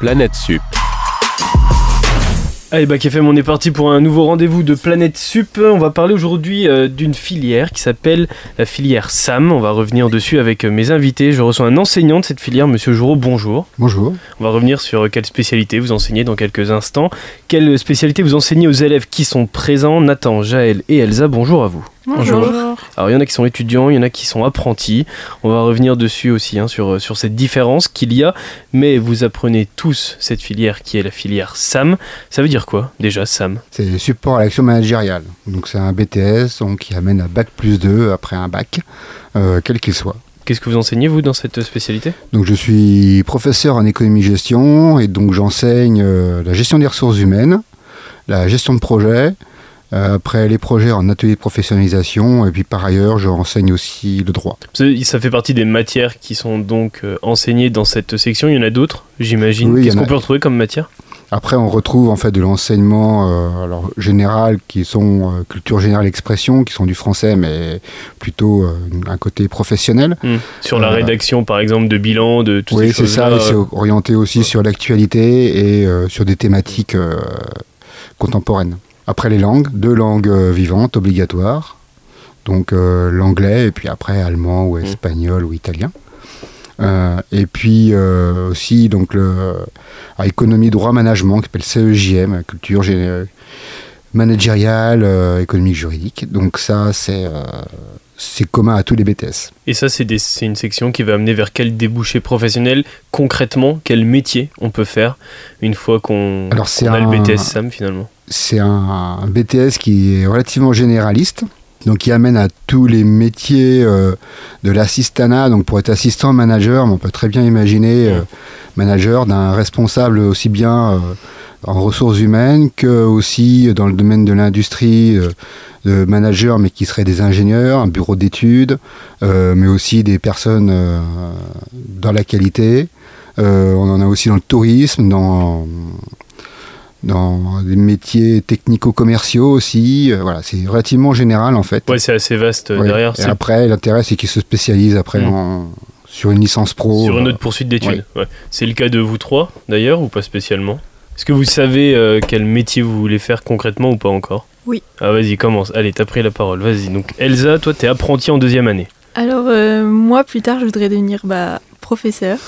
Planète Sup. Allez, Bac FM, on est parti pour un nouveau rendez-vous de Planète Sup. On va parler aujourd'hui euh, d'une filière qui s'appelle la filière SAM. On va revenir dessus avec euh, mes invités. Je reçois un enseignant de cette filière, Monsieur Joureau. Bonjour. Bonjour. On va revenir sur euh, quelle spécialité vous enseignez dans quelques instants. Quelle spécialité vous enseignez aux élèves qui sont présents? Nathan, Jaël et Elsa, bonjour à vous. Bonjour. Alors il y en a qui sont étudiants, il y en a qui sont apprentis. On va revenir dessus aussi hein, sur, sur cette différence qu'il y a. Mais vous apprenez tous cette filière qui est la filière SAM. Ça veut dire quoi déjà SAM C'est support à l'action managériale. Donc c'est un BTS donc, qui amène à bac plus 2 après un bac, euh, quel qu'il soit. Qu'est-ce que vous enseignez vous dans cette spécialité? Donc je suis professeur en économie-gestion et donc j'enseigne euh, la gestion des ressources humaines, la gestion de projet, euh, après les projets en atelier de professionnalisation et puis par ailleurs je renseigne aussi le droit. Ça fait partie des matières qui sont donc euh, enseignées dans cette section. Il y en a d'autres, j'imagine. Oui, Qu'est-ce qu'on a. peut retrouver comme matière? Après on retrouve en fait de l'enseignement euh, alors, général qui sont euh, culture générale expression qui sont du français mais plutôt euh, un côté professionnel. Hmm. Sur la Euh, rédaction par exemple de bilan, de toutes Oui, ces c'est ça, c'est orienté aussi sur l'actualité et euh, sur des thématiques euh, contemporaines. Après les langues, deux langues euh, vivantes obligatoires, donc euh, l'anglais et puis après allemand ou espagnol ou italien. Euh, et puis euh, aussi donc le à économie droit management qui s'appelle CEJM, culture gé- managériale, économique juridique. Donc ça c'est c'est commun à tous les BTS. Et ça, c'est une section qui va amener vers quel débouché professionnel concrètement, quel métier on peut faire une fois qu'on qu'on a le un- BTS SAM finalement? C'est un, BTS qui est relativement généraliste, donc qui amène à tous les métiers euh, de l'assistanat. Donc pour être assistant manager, on peut très bien imaginer euh, manager d'un responsable aussi bien euh, en ressources humaines que aussi dans le domaine de l'industrie. euh, de mais qui seraient des ingénieurs, un bureau d'études, mais aussi des personnes dans la qualité. On en a aussi dans le tourisme, dans dans des métiers technico-commerciaux aussi. Euh, voilà, c'est relativement général en fait. Ouais, c'est assez vaste euh, Ouais. derrière. Et après, l'intérêt, c'est qu'ils se spécialisent après Mm. en- sur une licence pro. sur une euh, autre poursuite d'études. Ouais. C'est le cas de vous trois d'ailleurs ou pas spécialement? Est-ce que vous savez euh, quel métier vous voulez faire concrètement ou pas encore? Oui. Ah vas-y, commence. Allez, t'as pris la parole. Vas-y. Donc Elsa, toi, t'es apprentie en deuxième année. Alors, euh, moi, plus tard, je voudrais devenir bah, professeur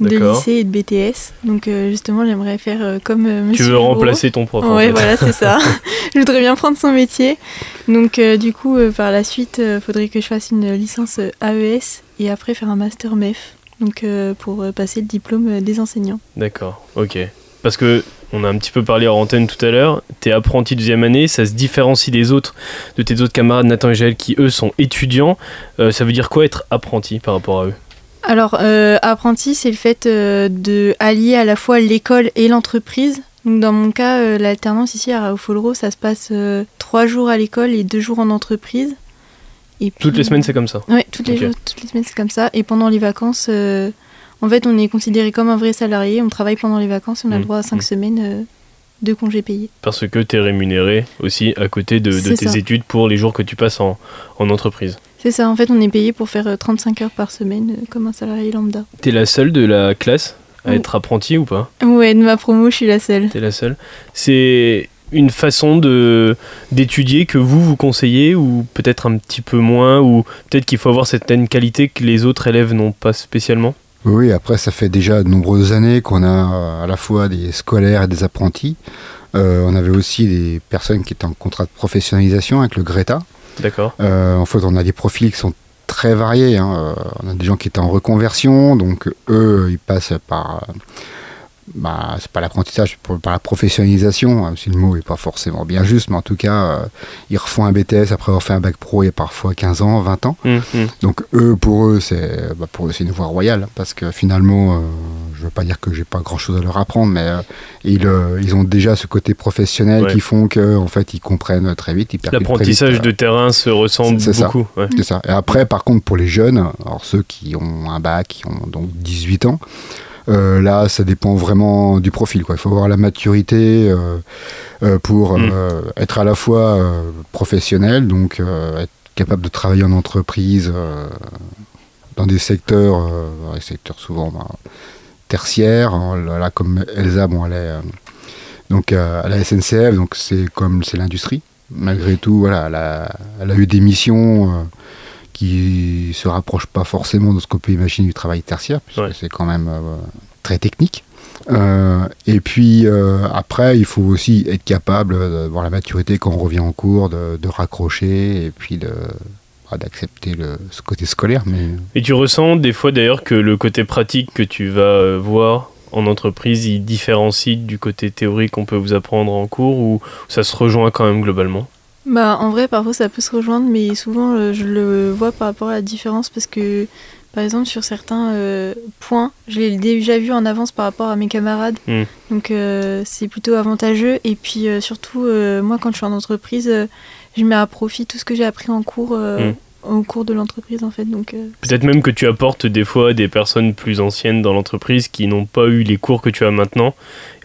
de lycée et de BTS. Donc, euh, justement, j'aimerais faire euh, comme euh, Tu Monsieur veux Giraud. remplacer ton prof en Ouais, fait. voilà, c'est ça. je voudrais bien prendre son métier. Donc, du coup, par la suite, il faudrait que je fasse une licence AES et après faire un master MEF. Donc, pour passer le diplôme des enseignants. D'accord, ok. Parce que on a un petit peu parlé en antenne tout à l'heure, t'es apprenti deuxième année, ça se différencie des autres, de tes autres camarades Nathan et Jaël qui eux sont étudiants. Ça veut dire quoi être apprenti par rapport à eux? Alors, euh, apprenti, c'est le fait euh, de allier à la fois l'école et l'entreprise. Donc, dans mon cas, euh, l'alternance ici à Raoult-Follereau, ça se passe euh, trois jours à l'école et deux jours en entreprise. Et puis- Toutes les semaines c'est comme ça Ouais, toutes toutes les semaines, c'est comme ça. Et pendant les vacances, en fait, on est considéré comme un vrai salarié. On travaille pendant les vacances et on a Mm, le droit à cinq mm. semaines de congés payés. Parce que t'es rémunéré aussi à côté de, de tes ça. études pour les jours que tu passes en, en entreprise. C'est ça, en fait, on est payé pour faire euh, 35 heures par semaine euh, comme un salarié lambda. T'es la seule de la classe à Oui. être apprentie ou pas Ouais, de ma promo, je suis la seule. T'es la seule. C'est une façon de d'étudier que vous vous conseillez ou peut-être un petit peu moins ou peut-être qu'il faut avoir certaines qualités que les autres élèves n'ont pas spécialement. Oui, après, ça fait déjà de nombreuses années qu'on a euh, à la fois des scolaires et des apprentis. Euh, on avait aussi des personnes qui étaient en contrat de professionnalisation avec le Greta. D'accord. Euh, en fait, on a des profils qui sont très variés. hein. Euh, On a des gens qui étaient en reconversion, donc eux, ils passent par. Bah, c'est pas l'apprentissage, c'est par la professionnalisation. hein, Si le mot est pas forcément bien juste, mais en tout cas, euh, ils refont un BTS après avoir fait un bac pro il y a parfois 15 ans, 20 ans. Hum, hum. Donc eux, pour eux, c'est bah, pour une voie royale, hein, parce que finalement, euh, je veux pas dire que j'ai pas grand-chose à leur apprendre, mais euh, ils, euh, ils ont déjà ce côté professionnel Ouais. qui font que en fait, ils comprennent très vite. L'apprentissage de terrain se ressemble beaucoup. ouais. c'est ça. Et après, par contre, pour les jeunes, alors ceux qui ont un bac, qui ont donc 18 ans, euh, là, ça dépend vraiment du profil. Quoi. Il faut avoir la maturité euh, euh, pour Mm. être à la fois professionnel, donc être capable de travailler en entreprise dans des secteurs, des secteurs souvent bah, tertiaire. Là, comme Elsa, bon, elle est donc à la SNCF, donc c'est comme c'est l'industrie. Malgré tout, voilà, elle a, elle a eu des missions qui se rapprochent pas forcément de ce qu'on peut imaginer du travail tertiaire, puisque c'est quand même très technique. Euh, et puis euh, après, il faut aussi être capable d'avoir la maturité quand on revient en cours, de, raccrocher et puis de, bah, d'accepter ce côté scolaire. Mais... Et tu ressens des fois d'ailleurs que le côté pratique que tu vas euh, voir en entreprise, il différencie du côté théorique qu'on peut vous apprendre en cours ou ça se rejoint quand même globalement? Bah, en vrai, parfois ça peut se rejoindre, mais souvent je le vois par rapport à la différence parce que par exemple, sur certains euh, points, je l'ai déjà vu en avance par rapport à mes camarades. Hmm. Donc, euh, c'est plutôt avantageux. Et puis, euh, surtout, moi, quand je suis en entreprise, je mets à profit tout ce que j'ai appris en cours. Au cours de l'entreprise en fait donc peut-être même que tu apportes des fois des personnes plus anciennes dans l'entreprise qui n'ont pas eu les cours que tu as maintenant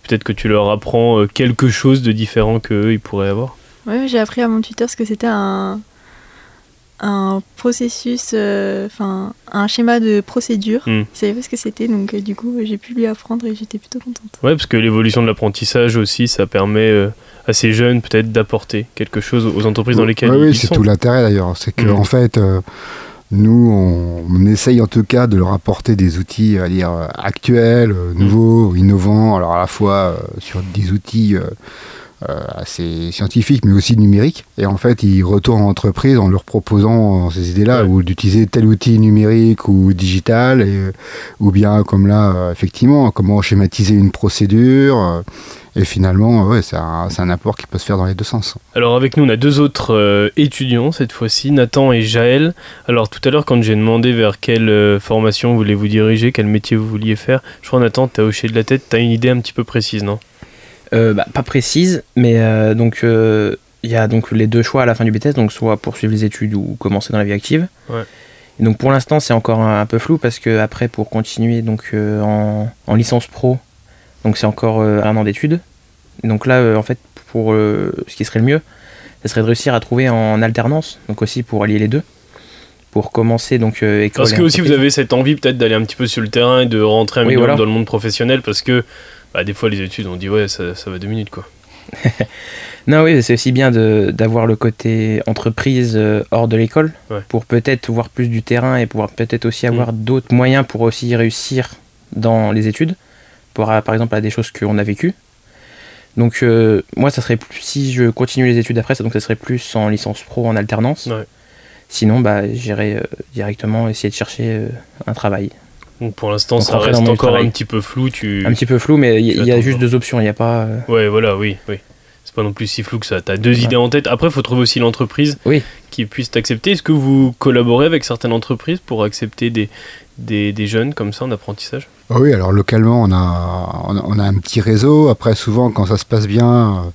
peut-être que tu leur apprends quelque chose de différent qu'eux ils pourraient avoir oui j'ai appris à mon tuteur ce que c'était un, un processus, euh, enfin un schéma de procédure. Hmm. Il savait pas ce que c'était, donc euh, du coup j'ai pu lui apprendre et j'étais plutôt contente. Ouais, parce que l'évolution de l'apprentissage aussi, ça permet euh, à ces jeunes peut-être d'apporter quelque chose aux entreprises dans lesquelles ils, oui, c'est tout l'intérêt d'ailleurs. C'est qu'en hmm. en fait, nous, on, essaye en tout cas de leur apporter des outils à dire actuels, hmm. nouveaux, innovants. Alors à la fois sur des outils euh, assez scientifique, mais aussi numérique. Et en fait, ils retournent en entreprise en leur proposant ces idées-là, ou d'utiliser tel outil numérique ou digital, et, ou bien comme là, euh, effectivement, comment schématiser une procédure. Euh, et finalement, ouais, c'est un, un, apport qui peut se faire dans les deux sens. Alors avec nous, on a deux autres étudiants cette fois-ci, Nathan et Jaël. Alors tout à l'heure, quand j'ai demandé vers quelle formation vous voulez vous diriger, quel métier vous vouliez faire, je crois Nathan, tu as hoché de la tête, tu as une idée un petit peu précise, non? euh, bah, pas précise, mais euh, donc euh, il y a donc les deux choix à la fin du BTS, donc soit poursuivre les études ou commencer dans la vie active. Et donc pour l'instant c'est encore un, peu flou parce que après pour continuer donc en, licence pro, donc c'est encore un an d'études. Donc là en fait pour ce qui serait le mieux, ce serait de réussir à trouver en alternance, donc aussi pour allier les deux pour commencer donc école. Parce que aussi vous avez cette envie peut-être d'aller un petit peu sur le terrain et de rentrer un minimum dans le monde professionnel parce que bah, des fois les études on dit ouais ça, ça va deux minutes quoi. non oui c'est aussi bien d'avoir le côté entreprise euh, hors de l'école pour peut-être voir plus du terrain et pouvoir peut-être aussi mm. avoir d'autres moyens pour aussi réussir dans les études pour par exemple à des choses qu'on a vécues. Donc euh, moi ça serait plus, si je continue les études après ça donc ça serait plus en licence pro en alternance. Sinon bah j'irai euh, directement essayer de chercher un travail. Donc pour l'instant, ça reste encore un petit peu flou. Tu... Un petit peu flou, mais il y, a juste deux options. Il n'y a pas. Euh, ouais, voilà, oui, oui. C'est pas non plus si flou que ça. Tu as deux idées en tête. Après, il faut trouver aussi l'entreprise oui. qui puisse t'accepter. Est-ce que vous collaborez avec certaines entreprises pour accepter des, des, des jeunes comme ça en apprentissage? Ah Oui, alors localement, on a, on a un petit réseau. Après, souvent, quand ça se passe bien. Euh,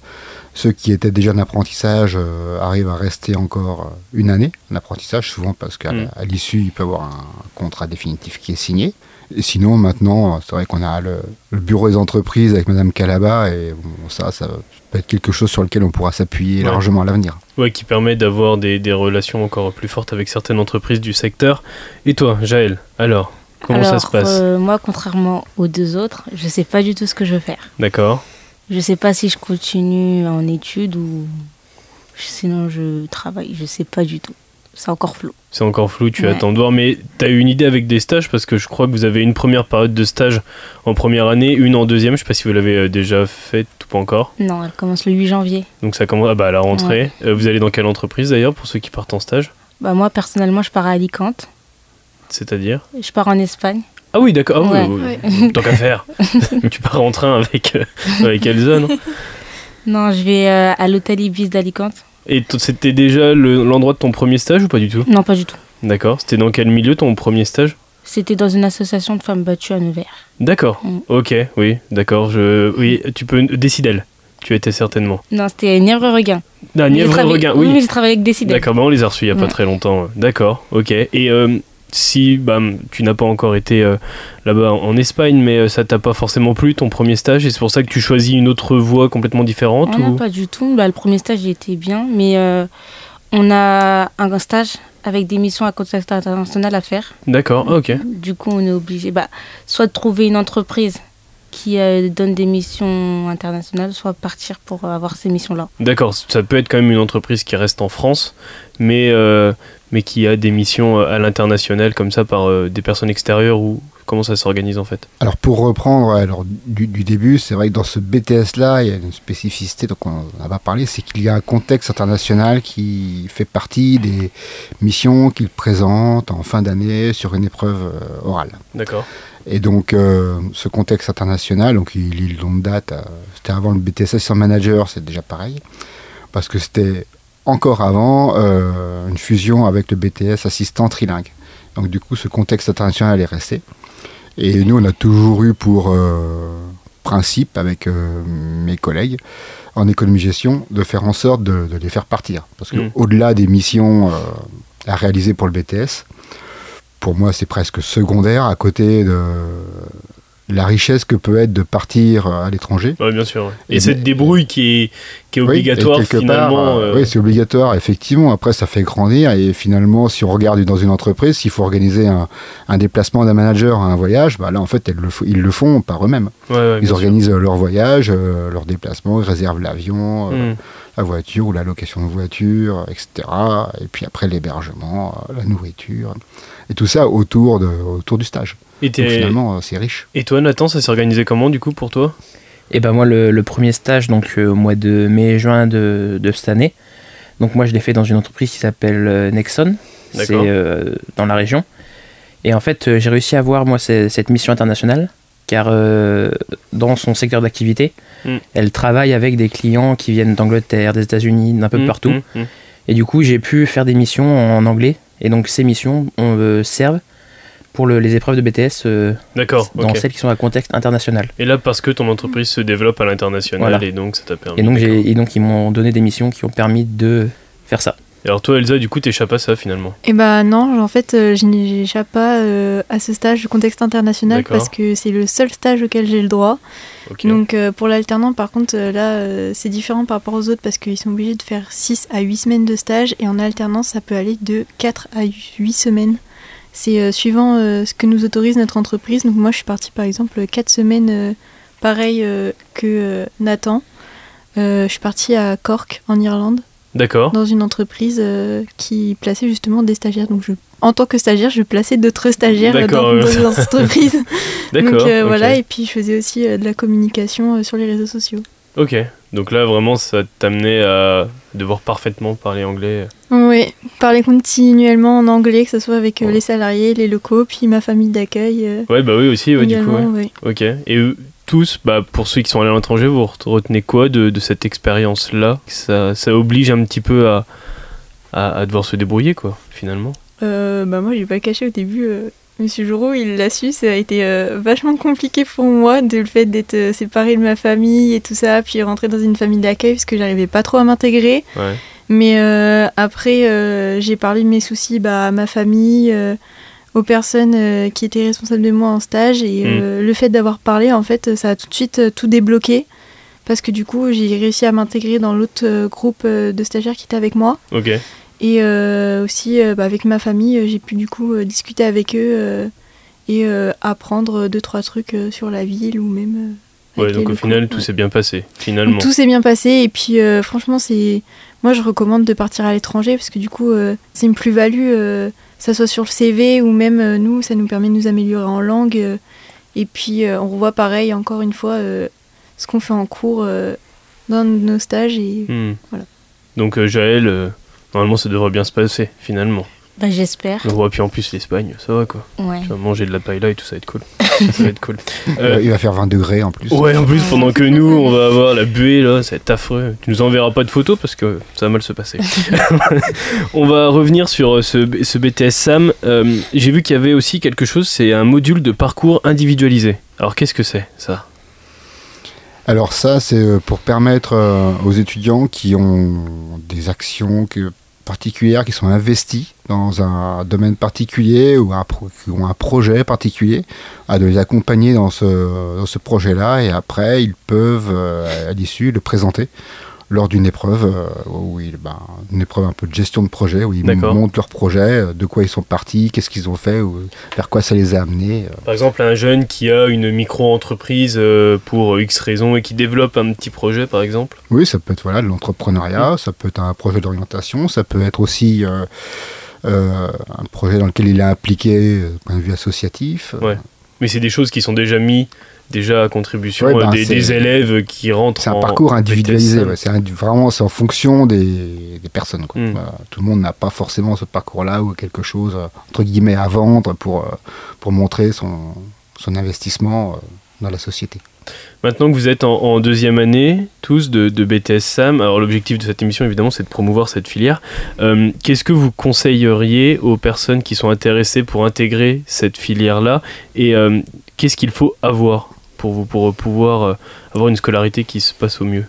ceux qui étaient déjà en apprentissage euh, arrivent à rester encore une année en apprentissage, souvent parce qu'à mm. l'issue, il peut y avoir un contrat définitif qui est signé. Et sinon, maintenant, c'est vrai qu'on a le, bureau des entreprises avec Madame Calaba, et ça, ça peut être quelque chose sur lequel on pourra s'appuyer largement à l'avenir. Ouais, qui permet d'avoir des, relations encore plus fortes avec certaines entreprises du secteur. Et toi, Jaël, alors Comment ça se passe? euh, Moi, contrairement aux deux autres, je ne sais pas du tout ce que je veux faire. D'accord. Je sais pas si je continue en études ou sinon je travaille. Je sais pas du tout. C'est encore flou. C'est encore flou, tu attends de voir. Mais tu as eu une idée avec des stages? Parce que je crois que vous avez une première période de stage en première année, une en deuxième. Je sais pas si vous l'avez euh, déjà fait ou pas encore. Non, elle commence le 8 janvier. Donc ça commence ah bah, à la rentrée. Euh, vous allez dans quelle entreprise d'ailleurs pour ceux qui partent en stage? Bah Moi personnellement, je pars à Alicante. C'est-à-dire? Je pars en Espagne. Ah oui, d'accord. Ah tant qu'à faire. tu pars en train avec, euh, avec Elsa, non? Non, je vais euh, à l'hôtel Ibis d'Alicante. Et c'était déjà l'endroit de ton premier stage ou pas du tout? Non, pas du tout. D'accord. C'était dans quel milieu ton premier stage? C'était dans une association de femmes battues à Nevers. D'accord. Mm. Ok, oui, d'accord. Je... Oui, tu peux... Décidel. Tu étais certainement. Non, c'était Nièvre-Regain. Ah, Nièvre-Regain, oui. Oui, j'ai travaillé avec Décidel. D'accord, bah on les a reçus il n'y a pas très longtemps. D'accord, ok. Et euh, si bah, tu n'as pas encore été euh, là-bas en Espagne, mais euh, ça t'a pas forcément plu ton premier stage, et c'est pour ça que tu choisis une autre voie complètement différente Non, pas du tout. Bah, le premier stage, il était bien, mais euh, On a un stage avec des missions à contexte international à faire. D'accord, ok. Du coup, on est obligé bah, soit de trouver une entreprise qui euh, donne des missions internationales, soit partir pour avoir ces missions-là. D'accord, ça peut être quand même une entreprise qui reste en France, mais, euh, mais qui a des missions à l'international comme ça par euh, des personnes extérieures ou comment ça s'organise en fait? Alors pour reprendre alors, du, début, c'est vrai que dans ce BTS-là, il y a une spécificité, donc on en a parlé, c'est qu'il y a un contexte international qui fait partie des missions qu'il présente en fin d'année sur une épreuve orale. D'accord. Et donc, euh, ce contexte international, donc il, il longue date, euh, c'était avant le BTS sans manager, c'est déjà pareil, parce que c'était encore avant euh, une fusion avec le BTS assistant trilingue. Donc, du coup, ce contexte international est resté. Et nous, on a toujours eu pour principe, avec mes collègues, en économie-gestion, de faire en sorte de, les faire partir. Parce qu'au-delà mmh. des missions à réaliser pour le BTS, pour moi, c'est presque secondaire à côté de la richesse que peut être de partir à l'étranger. Oui, bien sûr. Et, cette débrouille qui est, qui est obligatoire finalement. Euh, oui, c'est obligatoire, effectivement. Après, ça fait grandir. Et finalement, si on regarde dans une entreprise, s'il faut organiser un, déplacement d'un manager à un voyage, bah là, en fait, ils le font par eux-mêmes. ils organisent leur voyage, euh, leur déplacement, ils réservent l'avion. Euh, hmm la voiture ou la location de voiture, etc. Et puis après l'hébergement, la nourriture, et tout ça autour, de, autour du stage. Et Donc finalement, c'est riche. Et toi, Nathan, ça s'est organisé comment du coup pour toi? Et ben moi, le, premier stage, donc euh, au mois de mai-juin de, de, cette année, donc moi je l'ai fait dans une entreprise qui s'appelle euh, Nexon, c'est euh, dans la région. Et en fait, j'ai réussi à avoir moi cette mission internationale car euh, dans son secteur d'activité, mm. elle travaille avec des clients qui viennent d'Angleterre, des États-Unis, d'un peu mm, partout. Mm, et du coup, j'ai pu faire des missions en anglais. Et donc, ces missions on, euh, servent pour les épreuves de BTS euh, dans celles qui sont à contexte international. Et là, parce que ton entreprise se développe à l'international, et donc ça t'a permis. Et donc, et donc ils m'ont donné des missions qui ont permis de faire ça alors toi Elsa, du coup, t'échappes à ça finalement? Eh bah non, en fait, euh, je n'échappe pas euh, à ce stage de contexte international parce que c'est le seul stage auquel j'ai le droit. Donc euh, pour l'alternant, par contre, là, c'est différent par rapport aux autres parce qu'ils sont obligés de faire 6 à 8 semaines de stage et en alternance, ça peut aller de 4 à 8 semaines. C'est suivant ce que nous autorise notre entreprise. Donc moi, je suis partie par exemple 4 semaines, pareil que Nathan. je suis partie à Cork, en Irlande. D'accord. Dans une entreprise euh, qui plaçait justement des stagiaires. Donc, je, en tant que stagiaire, je plaçais d'autres stagiaires dans, dans entreprises. D'accord. Donc, euh, voilà, et puis je faisais aussi euh, de la communication sur les réseaux sociaux. Ok. Donc là, vraiment, ça t'amenait à devoir parfaitement parler anglais. Oui, parler continuellement en anglais, que ce soit avec les salariés, les locaux, puis ma famille d'accueil. ouais, bah oui, aussi, ouais, du coup. Ouais. Ok. Et tous, bah, pour ceux qui sont allés à l'étranger, vous retenez quoi de, de cette expérience-là? Ça, ça, oblige un petit peu à, à, devoir se débrouiller, quoi, finalement euh, bah Moi, je vais pas caché au début. Euh, Monsieur Jouro, il l'a su, ça a été euh, vachement compliqué pour moi, de le fait d'être euh, séparé de ma famille et tout ça, puis rentrer dans une famille d'accueil, parce que j'arrivais pas trop à m'intégrer. Mais après, j'ai parlé de mes soucis bah, à ma famille aux personnes euh, qui étaient responsables de moi en stage et euh, mm. le fait d'avoir parlé en fait ça a tout de suite euh, tout débloqué parce que du coup j'ai réussi à m'intégrer dans l'autre groupe de stagiaires qui étaient avec moi Ok. Et aussi bah, avec ma famille j'ai pu du coup discuter avec eux et apprendre deux trois trucs sur la ville ou même ouais donc au final tout s'est bien passé finalement tout s'est bien passé et puis franchement c'est moi je recommande de partir à l'étranger parce que du coup c'est une plus-value ça soit sur le CV ou même euh, nous, ça nous permet de nous améliorer en langue. Euh, et puis euh, on revoit pareil, encore une fois, ce qu'on fait en cours dans nos stages. Et hmm. voilà. Donc Jaël, normalement ça devrait bien se passer finalement. Bah, j'espère. Ouais, puis en plus, l'Espagne, ça va quoi. Ouais. Tu vas manger de la paella et tout, ça va être cool. ça va être cool. Euh, il va faire 20 degrés en plus. Ouais, en plus, pendant que nous, on va avoir la buée là, ça va être affreux. Tu nous enverras pas de photos parce que ça va mal se passer. on va revenir sur euh, ce, ce BTS SAM. Euh, j'ai vu qu'il y avait aussi quelque chose, c'est un module de parcours individualisé. Alors, qu'est-ce que c'est ça? Alors ça, c'est pour permettre aux étudiants qui ont des actions que particulières qui sont investies dans un domaine particulier ou un qui ont un projet particulier, à les accompagner dans ce, dans ce projet-là. Et après ils peuvent euh, à l'issue le présenter lors d'une épreuve, euh, où il, ben, une épreuve un peu de gestion de projet, où ils montrent leur projet, euh, de quoi ils sont partis, qu'est-ce qu'ils ont fait, ou vers quoi ça les a amenés. Par exemple, un jeune qui a une micro-entreprise pour X raisons et qui développe un petit projet, par exemple Oui, ça peut être voilà, de l'entrepreneuriat, ça peut être un projet d'orientation, ça peut être aussi un projet dans lequel il est impliqué, point de vue associatif. Ouais. Mais c'est des choses qui sont déjà mises déjà à contribution euh, ben, des, élèves qui rentrent. C'est un parcours individualisé, c'est vraiment c'est en fonction des, personnes. Hmm. tout le monde n'a pas forcément ce parcours-là ou quelque chose entre guillemets à vendre pour, euh, pour montrer son, son investissement euh, dans la société. Maintenant que vous êtes en, deuxième année, tous de, BTS SAM, alors l'objectif de cette émission évidemment c'est de promouvoir cette filière. Qu'est-ce que vous conseilleriez aux personnes qui sont intéressées pour intégrer cette filière-là et qu'est-ce qu'il faut avoir pour vous pour pouvoir euh, avoir une scolarité qui se passe au mieux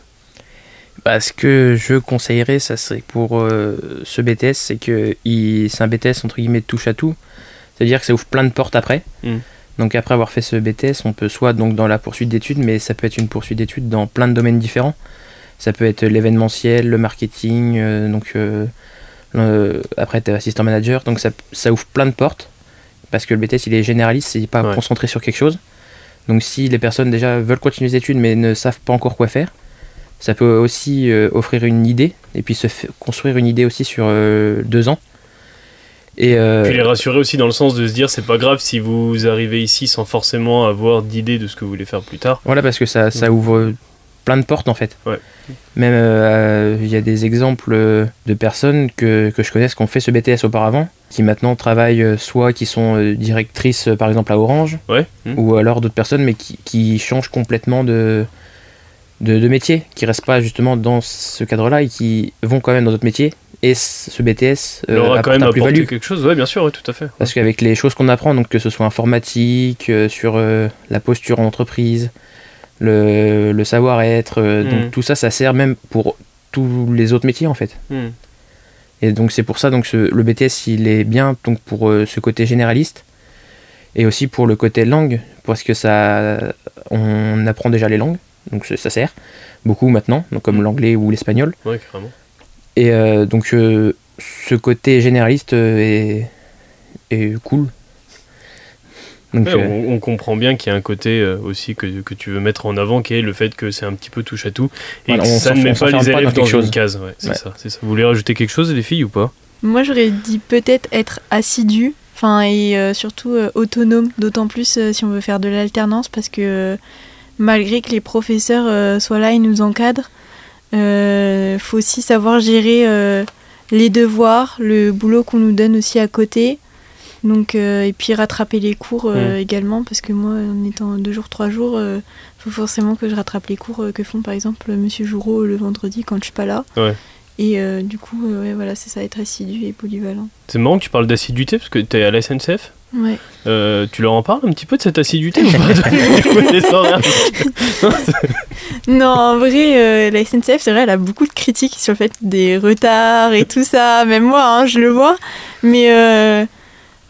bah, Ce que je conseillerais, ça serait pour euh, ce BTS, c'est que c'est un BTS entre guillemets touche à tout. C'est-à-dire que ça ouvre plein de portes après. Hmm. Donc après avoir fait ce BTS, on peut soit donc dans la poursuite d'études, mais ça peut être une poursuite d'études dans plein de domaines différents. Ça peut être l'événementiel, le marketing, euh, donc après tu es assistant manager, donc ça, ça, ouvre plein de portes parce que le BTS il est généraliste, c'est pas concentré sur quelque chose. Donc si les personnes déjà veulent continuer les études mais ne savent pas encore quoi faire, ça peut aussi euh, offrir une idée et puis se construire une idée aussi sur euh, deux ans. Et euh, puis les rassurer aussi dans le sens de se dire c'est pas grave si vous arrivez ici sans forcément avoir d'idée de ce que vous voulez faire plus tard. Voilà parce que ça, ça ouvre plein de portes en fait. Même euh, il y a des exemples de personnes que, que je connais qui ont fait ce BTS auparavant, qui maintenant travaillent euh, soit qui sont euh, directrices par exemple à Orange, mmh. ou alors d'autres personnes mais qui, qui changent complètement de, de, métier, qui restent pas justement dans ce cadre-là et qui vont quand même dans d'autres métiers. Et ce BTS euh, aura quand même apporté quelque chose, ouais, bien sûr, tout à fait. Parce qu'avec les choses qu'on apprend, donc que ce soit informatique, sur la posture en entreprise, le, savoir-être. Euh, donc mm. tout ça, ça sert même pour tous les autres métiers en fait. Mm. Et donc c'est pour ça donc le BTS il est bien donc pour euh, ce côté généraliste et aussi pour le côté langue parce que ça on apprend déjà les langues donc ça sert beaucoup maintenant donc comme mm. l'anglais ou l'espagnol. Ouais. Et euh, donc ce côté généraliste est, est cool euh, on, comprend bien qu'il y a un côté euh, aussi que, tu veux mettre en avant, qui est le fait que c'est un petit peu touche à tout et que ça ne met pas les élèves dans, une case. c'est ça, Vous voulez rajouter quelque chose, les filles, ou pas? Moi, j'aurais dit peut-être être assidu, enfin et euh, surtout autonome, d'autant plus si on veut faire de l'alternance, parce que malgré que les professeurs soient là et nous encadrent, il faut aussi savoir gérer les devoirs, le boulot qu'on nous donne aussi à côté. Donc, euh, et puis rattraper les cours euh, mm. également, parce que moi, en étant deux jours, trois jours, il euh, faut forcément que je rattrape les cours que font par exemple Monsieur Joureau le vendredi quand je suis pas là. Et du coup, ouais, voilà, c'est ça, être assidu et polyvalent. C'est marrant que tu parles d'assiduité, parce que tu es à la SNCF Ouais. tu leur en parles un petit peu de cette assiduité Non, en vrai, la SNCF, c'est vrai, elle a beaucoup de critiques sur le fait des retards et tout ça. Même moi, hein, je le vois. Mais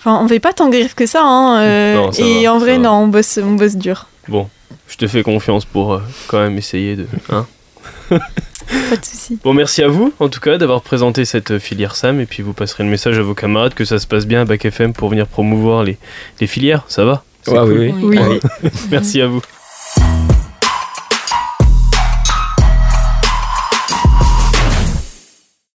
Enfin, on fait pas tant griffe que ça, hein, euh, et en vrai, non, on bosse, on bosse dur. Bon, je te fais confiance pour euh, quand même essayer de. Hein pas de soucis. Bon, merci à vous, en tout cas, d'avoir présenté cette filière SAM, et puis vous passerez le message à vos camarades que ça se passe bien à Bac FM pour venir promouvoir les, les filières, ça va? Ouais, oui, oui. oui. merci à vous.